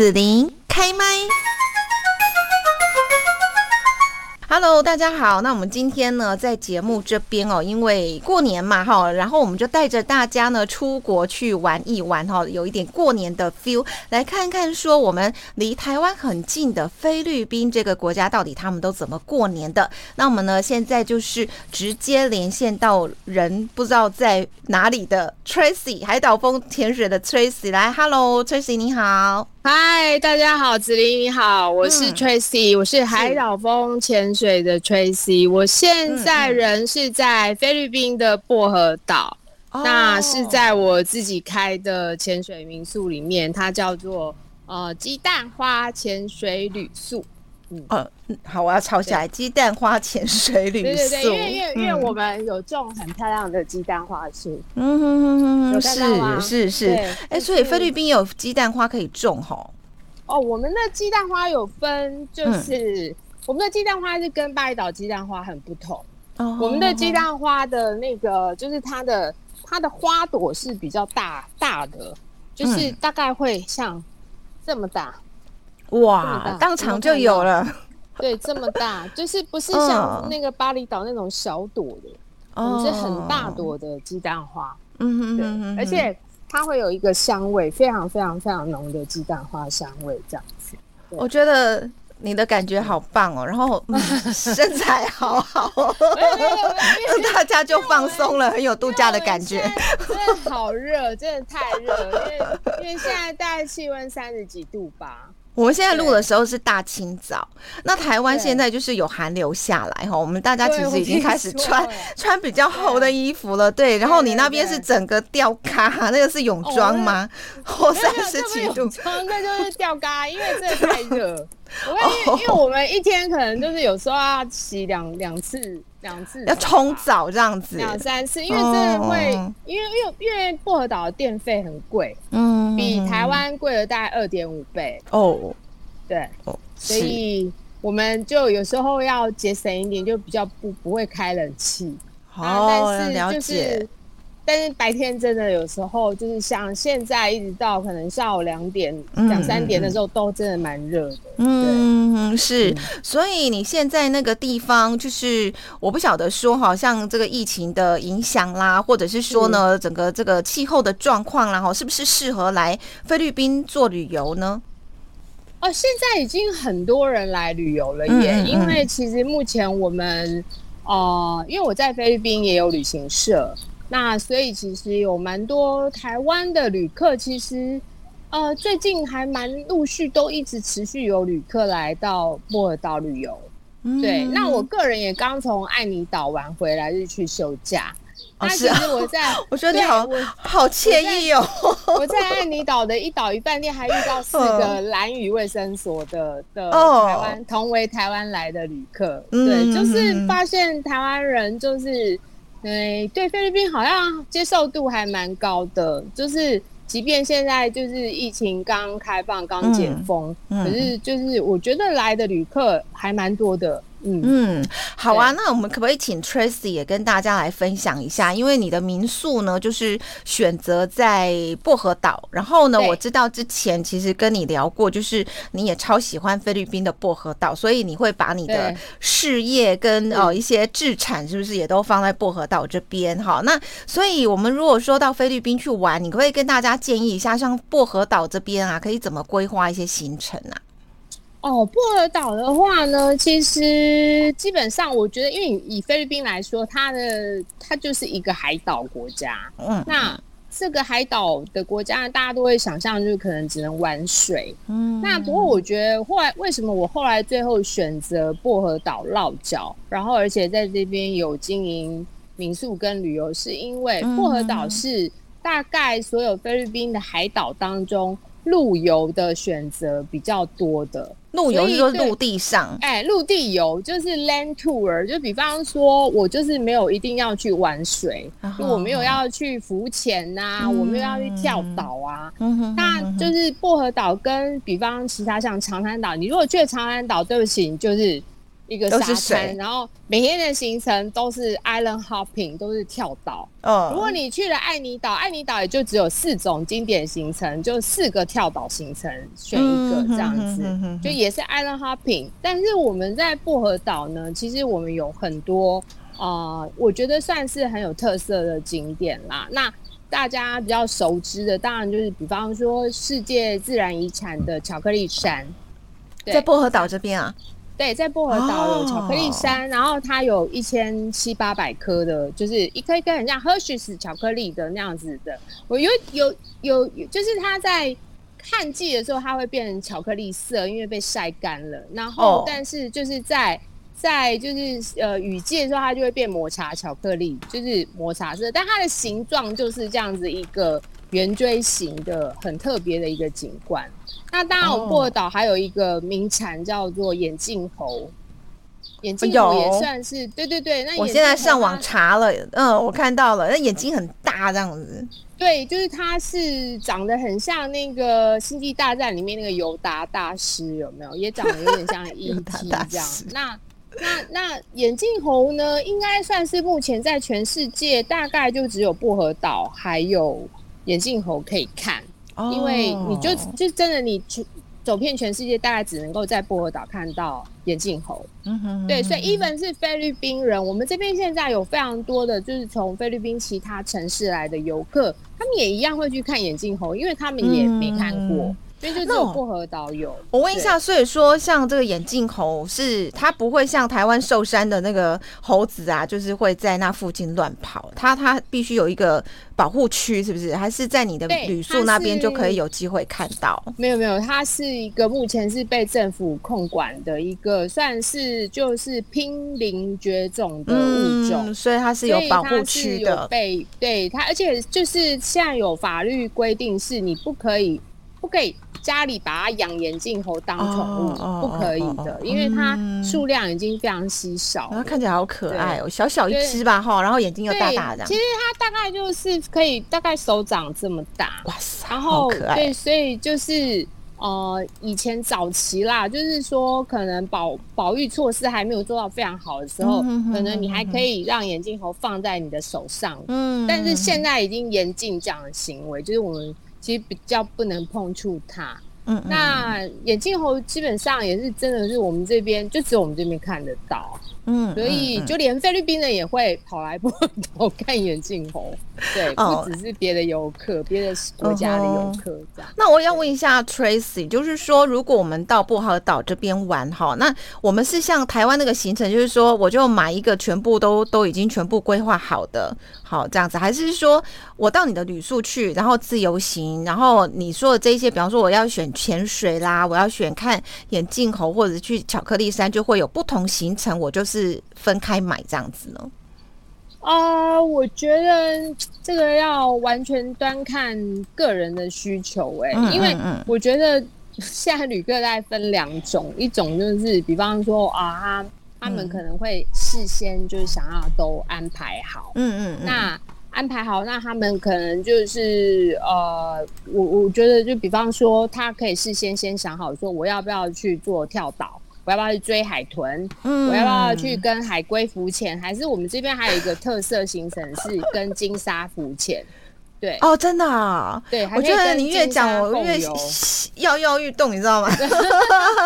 子琳开麦。Hello，大家好。那我们今天呢，在节目这边哦，因为过年嘛哈，然后我们就带着大家呢出国去玩一玩哈，有一点过年的 feel，来看看说我们离台湾很近的菲律宾这个国家到底他们都怎么过年的。那我们呢，现在就是直接连线到人不知道在哪里的 Tracy，海岛风潜水的 Tracy，来，Hello，Tracy 你好。嗨，大家好，子琳你好，我是 Tracy，我是海岛风潜水的 Tracy，我现在人是在菲律宾的薄荷岛，那是在我自己开的潜水民宿里面，它叫做呃鸡蛋花潜水旅宿。嗯，好，我要抄下来。鸡蛋花潜水旅宿，对对对，因为因为因为我们有种很漂亮的鸡蛋花树，嗯哼哼哼，是是是，哎，所以菲律宾有鸡蛋花可以种吼。哦，我们的鸡蛋花有分，就是我们的鸡蛋花是跟巴厘岛鸡蛋花很不同。哦，我们的鸡蛋花的那个就是它的它的花朵是比较大大的，就是大概会像这么大。哇，当场就有了，对，这么大，就是不是像那个巴厘岛那种小朵的，哦，是很大朵的鸡蛋花，嗯哼，对，而且它会有一个香味，非常非常非常浓的鸡蛋花香味，这样子。我觉得你的感觉好棒哦，然后 身材好好，大家就放松了，很有度假的感觉。真的好热，真的太热，因为因为现在大概气温三十几度吧。我们现在录的时候是大清早，那台湾现在就是有寒流下来哈，我们大家其实已经开始穿穿比较厚的衣服了，对。然后你那边是整个吊嘎，那个是泳装吗？或三十几度？那就是吊嘎，因为真的太热。我因为因为我们一天可能就是有时候要洗两两次。两次要冲澡这样子，两三次，因为真的会，因为因为因为薄荷岛的电费很贵，嗯，比台湾贵了大概二点五倍哦，对，哦，所以我们就有时候要节省一点，就比较不不会开冷气，哦，了解。但是白天真的有时候就是像现在一直到可能下午两点、两三点的时候，都真的蛮热的。嗯，是。所以你现在那个地方，就是我不晓得说，好像这个疫情的影响啦，或者是说呢，整个这个气候的状况啦，哈，是不是适合来菲律宾做旅游呢？哦，现在已经很多人来旅游了耶，因为其实目前我们，呃，因为我在菲律宾也有旅行社。那所以其实有蛮多台湾的旅客，其实呃最近还蛮陆续都一直持续有旅客来到波尔岛旅游。对，那我个人也刚从爱尼岛玩回来，就去休假。那其实我在，我觉得你好好惬意哦。我在爱尼岛的一岛一饭店还遇到四个蓝屿卫生所的的台湾同为台湾来的旅客。对，就是发现台湾人就是。对对，菲律宾好像接受度还蛮高的，就是即便现在就是疫情刚开放、刚解封，可是就是我觉得来的旅客还蛮多的。嗯好啊，那我们可不可以请 Tracy 也跟大家来分享一下？因为你的民宿呢，就是选择在薄荷岛。然后呢，我知道之前其实跟你聊过，就是你也超喜欢菲律宾的薄荷岛，所以你会把你的事业跟哦一些资产，是不是也都放在薄荷岛这边？哈，那所以我们如果说到菲律宾去玩，你可以跟大家建议一下，像薄荷岛这边啊，可以怎么规划一些行程啊？哦，薄荷岛的话呢，其实基本上我觉得，因为以菲律宾来说，它的它就是一个海岛国家。嗯，那这个海岛的国家，大家都会想象就是可能只能玩水。嗯，那不过我觉得后来为什么我后来最后选择薄荷岛落脚，然后而且在这边有经营民宿跟旅游，是因为薄荷岛是大概所有菲律宾的海岛当中。陆游的选择比较多的，陆游是说陆地上，哎，陆地游就是 land tour，就比方说我就是没有一定要去玩水，就我没有要去浮潜呐，我没有要去跳岛啊，那就是薄荷岛跟比方其他像长滩岛，你如果去长滩岛，对不起，你就是。一个沙滩，然后每天的行程都是 island hopping，都是跳岛。嗯，如果你去了爱尼岛，爱尼岛也就只有四种经典行程，就四个跳岛行程，选一个这样子，就也是 island hopping。但是我们在薄荷岛呢，其实我们有很多啊，我觉得算是很有特色的景点啦。那大家比较熟知的，当然就是比方说世界自然遗产的巧克力山，在薄荷岛这边啊。对，在薄荷岛有巧克力山，然后它有一千七八百颗的，就是一颗一颗很像 Hershey's 巧克力的那样子的。我有有有，就是它在旱季的时候，它会变成巧克力色，因为被晒干了。然后，但是就是在在就是呃雨季的时候，它就会变抹茶巧克力，就是抹茶色，但它的形状就是这样子一个。圆锥形的很特别的一个景观。那当然，我们薄荷岛还有一个名产叫做眼镜猴。眼镜猴也算是对对对。那我现在上网查了，嗯，我看到了，那眼睛很大这样子。对，就是它是长得很像那个《星际大战》里面那个尤达大师，有没有？也长得有点像 E.T. 这样。那那那眼镜猴呢？应该算是目前在全世界大概就只有薄荷岛还有。眼镜猴可以看，因为你就就真的你去走遍全世界，大概只能够在波尔岛看到眼镜猴。嗯哼，对，所以 even 是菲律宾人，我们这边现在有非常多的就是从菲律宾其他城市来的游客，他们也一样会去看眼镜猴，因为他们也没看过。所以就只有薄荷岛有。我问一下，所以说像这个眼镜猴是它不会像台湾寿山的那个猴子啊，就是会在那附近乱跑，它它必须有一个保护区，是不是？还是在你的旅宿那边就可以有机会看到？没有没有，它是一个目前是被政府控管的一个，算是就是濒临绝种的物种，所以它是有保护区的。被对它，而且就是现在有法律规定，是你不可以不可以。家里把它养眼镜猴当宠物不可以的，因为它数量已经非常稀少。它看起来好可爱哦，小小一只吧哈，然后眼睛又大大的。其实它大概就是可以大概手掌这么大。哇塞，然后对，所以就是呃，以前早期啦，就是说可能保保育措施还没有做到非常好的时候，可能你还可以让眼镜猴放在你的手上。嗯，但是现在已经严禁这样的行为，就是我们。其实比较不能碰触它。嗯，那眼镜猴基本上也是真的是我们这边就只有我们这边看得到。嗯，所以就连菲律宾人也会跑来波头 看眼镜猴，对，不只是别的游客，别的国家的游客这样。那我要问一下 Tracy，就是说，如果我们到薄荷岛这边玩哈，那我们是像台湾那个行程，就是说我就买一个全部都都已经全部规划好的，好这样子，还是说我到你的旅宿去，然后自由行，然后你说的这些，比方说我要选潜水啦，我要选看眼镜猴，或者去巧克力山，就会有不同行程，我就是。是分开买这样子呢？啊，我觉得这个要完全端看个人的需求哎，因为我觉得现在旅客大概分两种，一种就是比方说啊，他他们可能会事先就是想要都安排好，嗯嗯，那安排好，那他们可能就是呃，我我觉得就比方说，他可以事先先想好说我要不要去做跳岛。我要不要去追海豚？嗯，我要不要去跟海龟浮潜？还是我们这边还有一个特色行程是跟金沙浮潜？对哦，真的啊，对，我觉得你越讲我越跃跃欲动，你知道吗？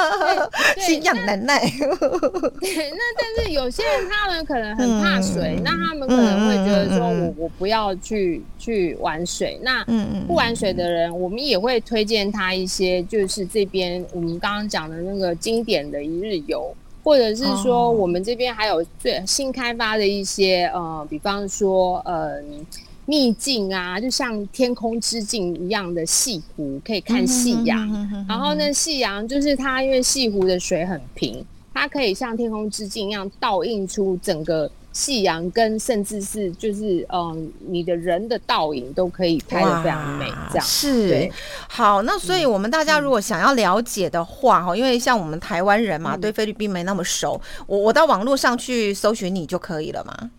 心痒难耐。那但是有些人他们可能很怕水，那他们可能会觉得说我我不要去去玩水。那不玩水的人，我们也会推荐他一些，就是这边我们刚刚讲的那个经典的一日游，或者是说我们这边还有最新开发的一些呃，比方说嗯。秘境啊，就像天空之镜一样的西湖，可以看夕阳。然后呢，夕阳就是它，因为西湖的水很平，它可以像天空之镜一样倒映出整个夕阳，跟甚至是就是嗯，你的人的倒影都可以拍的非常美。这样是好。那所以我们大家如果想要了解的话，哈，因为像我们台湾人嘛，对菲律宾没那么熟，我我到网络上去搜寻你就可以了嘛。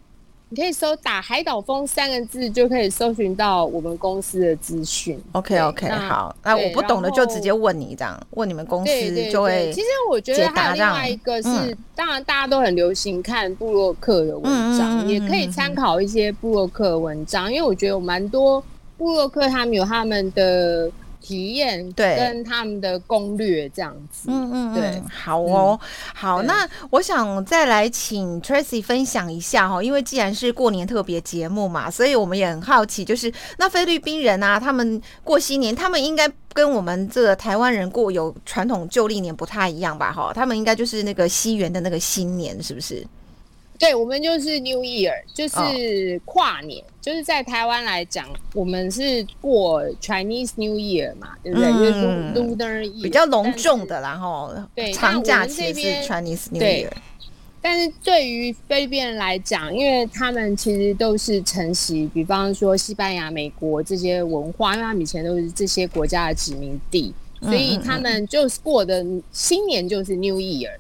你可以搜打海岛风三个字，就可以搜寻到我们公司的资讯。OK OK，好，那我不懂的就直接问你，这样问你们公司就会。其实我觉得还有另外一个是，当然大家都很流行看布洛克的文章，也可以参考一些布洛克文章，因为我觉得有蛮多布洛克他们有他们的。体验对，跟他们的攻略这样子，嗯嗯，对，好哦，好，那我想再来请 Tracy 分享一下哈，因为既然是过年特别节目嘛，所以我们也很好奇，就是那菲律宾人啊，他们过新年，他们应该跟我们这个台湾人过有传统旧历年不太一样吧？哈，他们应该就是那个西元的那个新年，是不是？对，我们就是 New Year，就是跨年，就是在台湾来讲，我们是过 Chinese New Year 嘛，对不对？就是 Lunar Year 比较隆重的，然后对长假期是 Chinese New Year。但是对于菲律宾人来讲，因为他们其实都是承袭，比方说西班牙、美国这些文化，因为他们以前都是这些国家的殖民地，所以他们就是过的新年就是 New Year。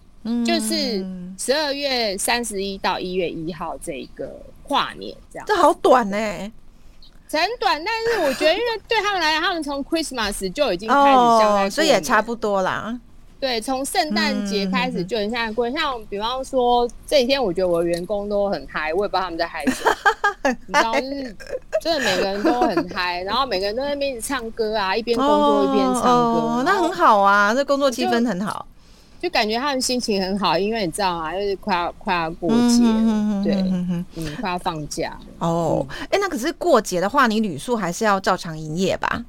就是十二月三十一到一月一号这个跨年，这样这好短呢，很短。但是我觉得，因为对他们来讲，他们从 Christmas 就已经开始交所以也差不多啦。对，从圣诞节开始就很像过。像比方说这几天，我觉得我的员工都很嗨，我也不知道他们在嗨什么。你知道，就是真的每个人都很嗨，然后每个人都在那边唱歌啊，一边工作一边唱歌，那很好啊，这工作气氛很好。就感觉他们心情很好，因为你知道啊，就是快要快要过节，对，嗯，快要放假哦。哎，那可是过节的话，你旅宿还是要照常营业吧？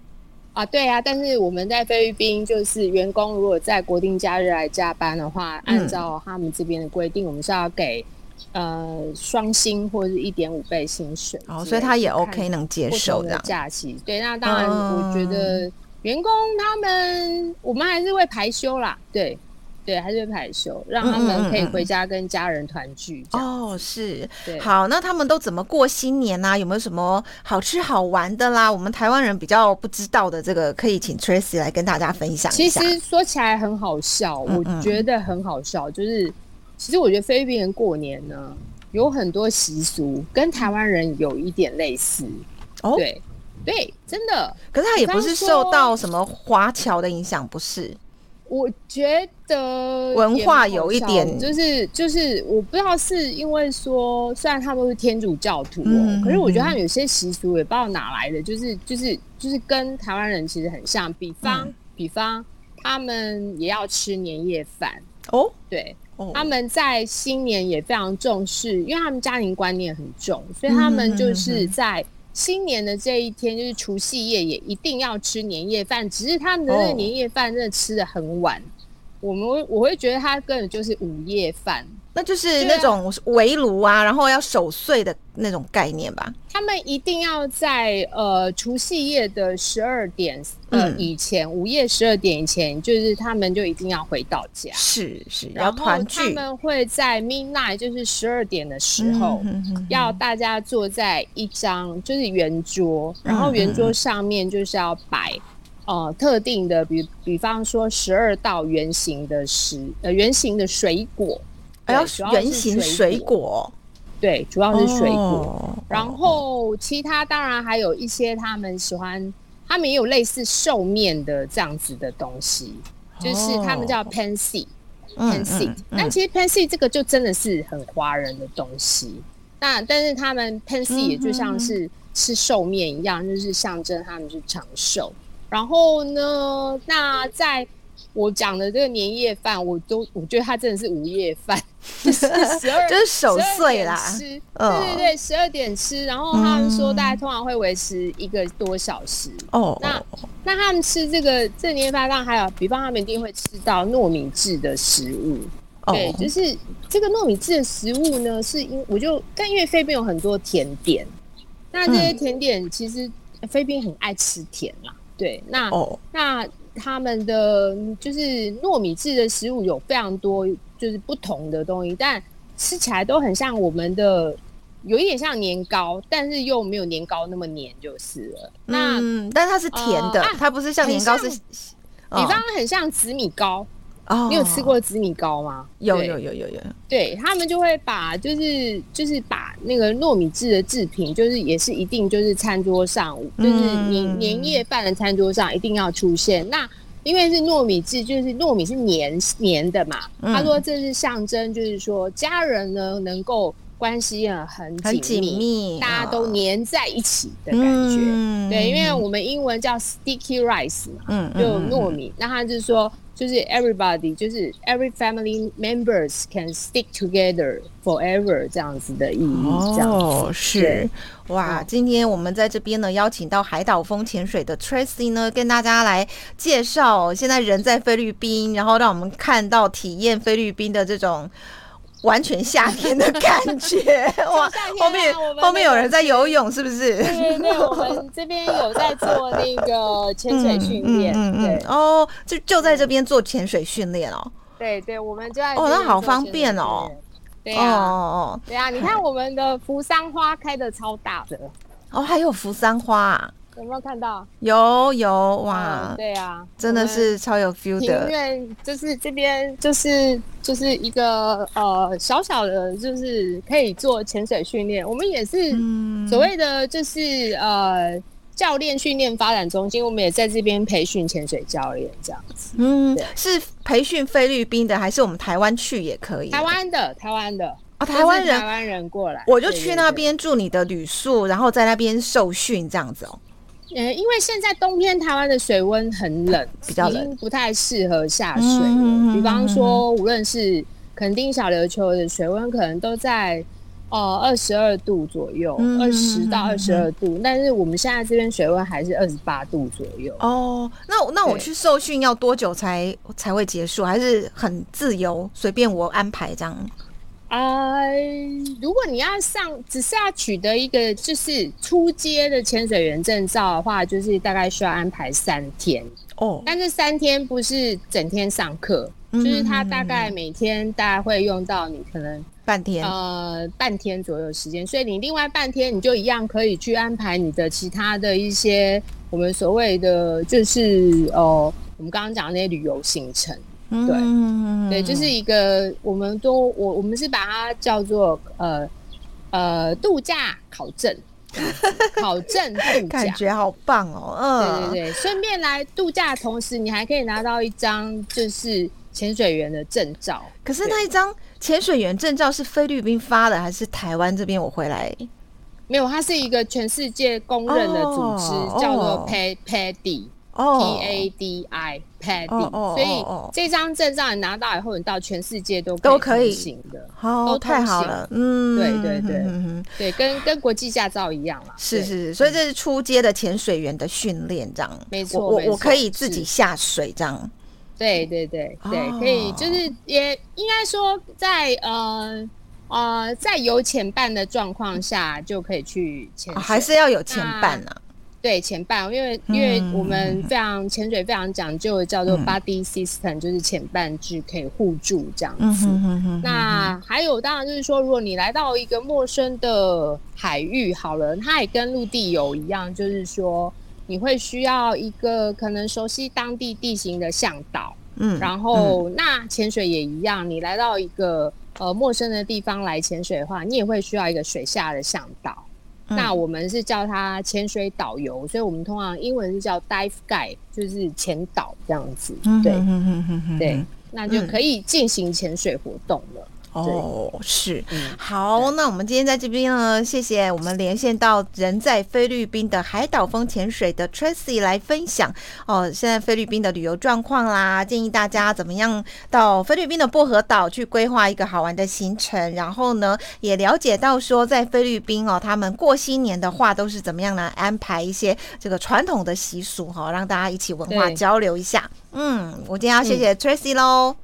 啊，对啊。但是我们在菲律宾，就是员工如果在国定假日来加班的话，按照他们这边的规定，我们是要给呃双薪或者是一点五倍薪水。哦，所以他也 OK 能接受的假期。对，那当然，我觉得员工他们，我们还是会排休啦。对。对，还是排休，让他们可以回家跟家人团聚。哦，是，好，那他们都怎么过新年呢？有没有什么好吃好玩的啦？我们台湾人比较不知道的，这个可以请 Tracy 来跟大家分享一下。其实说起来很好笑，我觉得很好笑，就是其实我觉得菲律宾人过年呢，有很多习俗跟台湾人有一点类似。哦，对，对，真的。可是他也不是受到什么华侨的影响，不是。我觉得文化有一点，就是就是，我不知道是因为说，虽然他们都是天主教徒哦，可是我觉得他们有些习俗也不知道哪来的，就是就是就是跟台湾人其实很像。比方比方，他们也要吃年夜饭哦，对，他们在新年也非常重视，因为他们家庭观念很重，所以他们就是在。新年的这一天就是除夕夜，也一定要吃年夜饭。只是他们的那个年夜饭真的吃的很晚，我们我会觉得他根本就是午夜饭。那就是那种围炉啊，然后要守岁的那种概念吧。他们一定要在呃除夕夜的十二点呃以前，午夜十二点以前，就是他们就一定要回到家。是是，要团聚。他们会在 midnight，就是十二点的时候，要大家坐在一张就是圆桌，然后圆桌上面就是要摆呃特定的，比比方说十二道圆形的食呃圆形的水果。哎要圆形水果，对，主要是水果。然后其他当然还有一些他们喜欢，他们也有类似寿面的这样子的东西，就是他们叫 pansy，pansy。但其实 pansy 这个就真的是很华人的东西。那但是他们 pansy 也就像是吃寿面一样，就是象征他们是长寿。然后呢，那在我讲的这个年夜饭，我都我觉得它真的是午夜饭，就是 十二就是守岁啦，吃，对对对，十二点吃，然后他们说大概通常会维持一个多小时。哦，那那他们吃这个这年夜饭，当然还有，比方他们一定会吃到糯米制的食物。对，就是这个糯米制的食物呢，是因我就但因为菲律宾有很多甜点，那这些甜点其实菲律宾很爱吃甜啦。对，那那。他们的就是糯米制的食物有非常多，就是不同的东西，但吃起来都很像我们的，有一点像年糕，但是又没有年糕那么黏，就是了。那但它是甜的，它不是像年糕是，比方很像紫米糕，哦，你有吃过紫米糕吗？有有有有有。对他们就会把就是就是把那个糯米制的制品，就是也是一定就是餐桌上，就是年年夜饭的餐桌上一定要出现。那因为是糯米制，就是糯米是黏黏的嘛。他说这是象征，就是说家人呢能够关系啊很紧密，大家都黏在一起的感觉。对，因为我们英文叫 sticky rice 嘛，就糯米。那他就是说。就是 everybody，就是 every family members can stick together forever 这样子的意义。哦，是哇，今天我们在这边呢，邀请到海岛风潜水的 Tracy 呢，跟大家来介绍现在人在菲律宾，然后让我们看到体验菲律宾的这种。完全夏天的感觉 哇！后面后面有人在游泳，是不是？对对，我们这边有在做那个潜水训练。嗯嗯哦，就就在这边做潜水训练哦。对对，我们就在哦，那好方便哦。对啊，哦对啊，你看我们的扶桑花开的超大的哦，还有扶桑花。有没有看到？有有哇！对啊，真的是超有 feel 的。庭院就是这边，就是就是一个呃小小的，就是可以做潜水训练。我们也是所谓的就是呃教练训练发展中心，我们也在这边培训潜水教练这样子。嗯，是培训菲律宾的，还是我们台湾去也可以？台湾的，台湾的哦，台湾人，台湾人过来，我就去那边住你的旅宿，然后在那边受训这样子哦。呃，因为现在冬天台湾的水温很冷，比较冷，不太适合下水了。比方说，无论是垦丁小琉球的水温，可能都在呃二十二度左右，二十到二十二度。但是我们现在这边水温还是二十八度左右。哦，那那我去受训要多久才才会结束？还是很自由，随便我安排这样？啊，如果你要上，只是要取得一个就是初阶的潜水员证照的话，就是大概需要安排三天哦。但这三天不是整天上课，就是他大概每天大概会用到你可能半天呃半天左右时间，所以你另外半天你就一样可以去安排你的其他的一些我们所谓的就是哦，我们刚刚讲的那些旅游行程。对，对，就是一个，我们都我我们是把它叫做呃呃度假考证，考证度假，感觉好棒哦，嗯，对对对，顺便来度假，同时你还可以拿到一张就是潜水员的证照。可是那一张潜水员证照是菲律宾发的，还是台湾这边我回来？没有，它是一个全世界公认的组织，叫做 Pad P A D I Paddy，所以这张证照你拿到以后，你到全世界都都可以。行的，都太好了。嗯，对对对，嗯哼对，跟跟国际驾照一样啦。是是是，所以这是初阶的潜水员的训练，这样。没错。我我可以自己下水，这样。对对对对，可以，就是也应该说，在呃呃在有潜伴的状况下，就可以去潜，还是要有潜伴呢？对前半，因为因为我们非常潜水非常讲究，叫做 body system，就是前半句可以互助这样子。那还有当然就是说，如果你来到一个陌生的海域，好了，它也跟陆地游一样，就是说你会需要一个可能熟悉当地地形的向导。嗯，然后那潜水也一样，你来到一个呃陌生的地方来潜水的话，你也会需要一个水下的向导。那我们是叫它潜水导游，所以我们通常英文是叫 dive guide，就是潜导这样子。对，对，那就可以进行潜水活动了。哦，是好，那我们今天在这边呢，谢谢我们连线到人在菲律宾的海岛风潜水的 Tracy 来分享哦，现在菲律宾的旅游状况啦，建议大家怎么样到菲律宾的薄荷岛去规划一个好玩的行程，然后呢，也了解到说在菲律宾哦，他们过新年的话都是怎么样呢？安排一些这个传统的习俗哈，让大家一起文化交流一下。嗯，我今天要谢谢 Tracy 喽。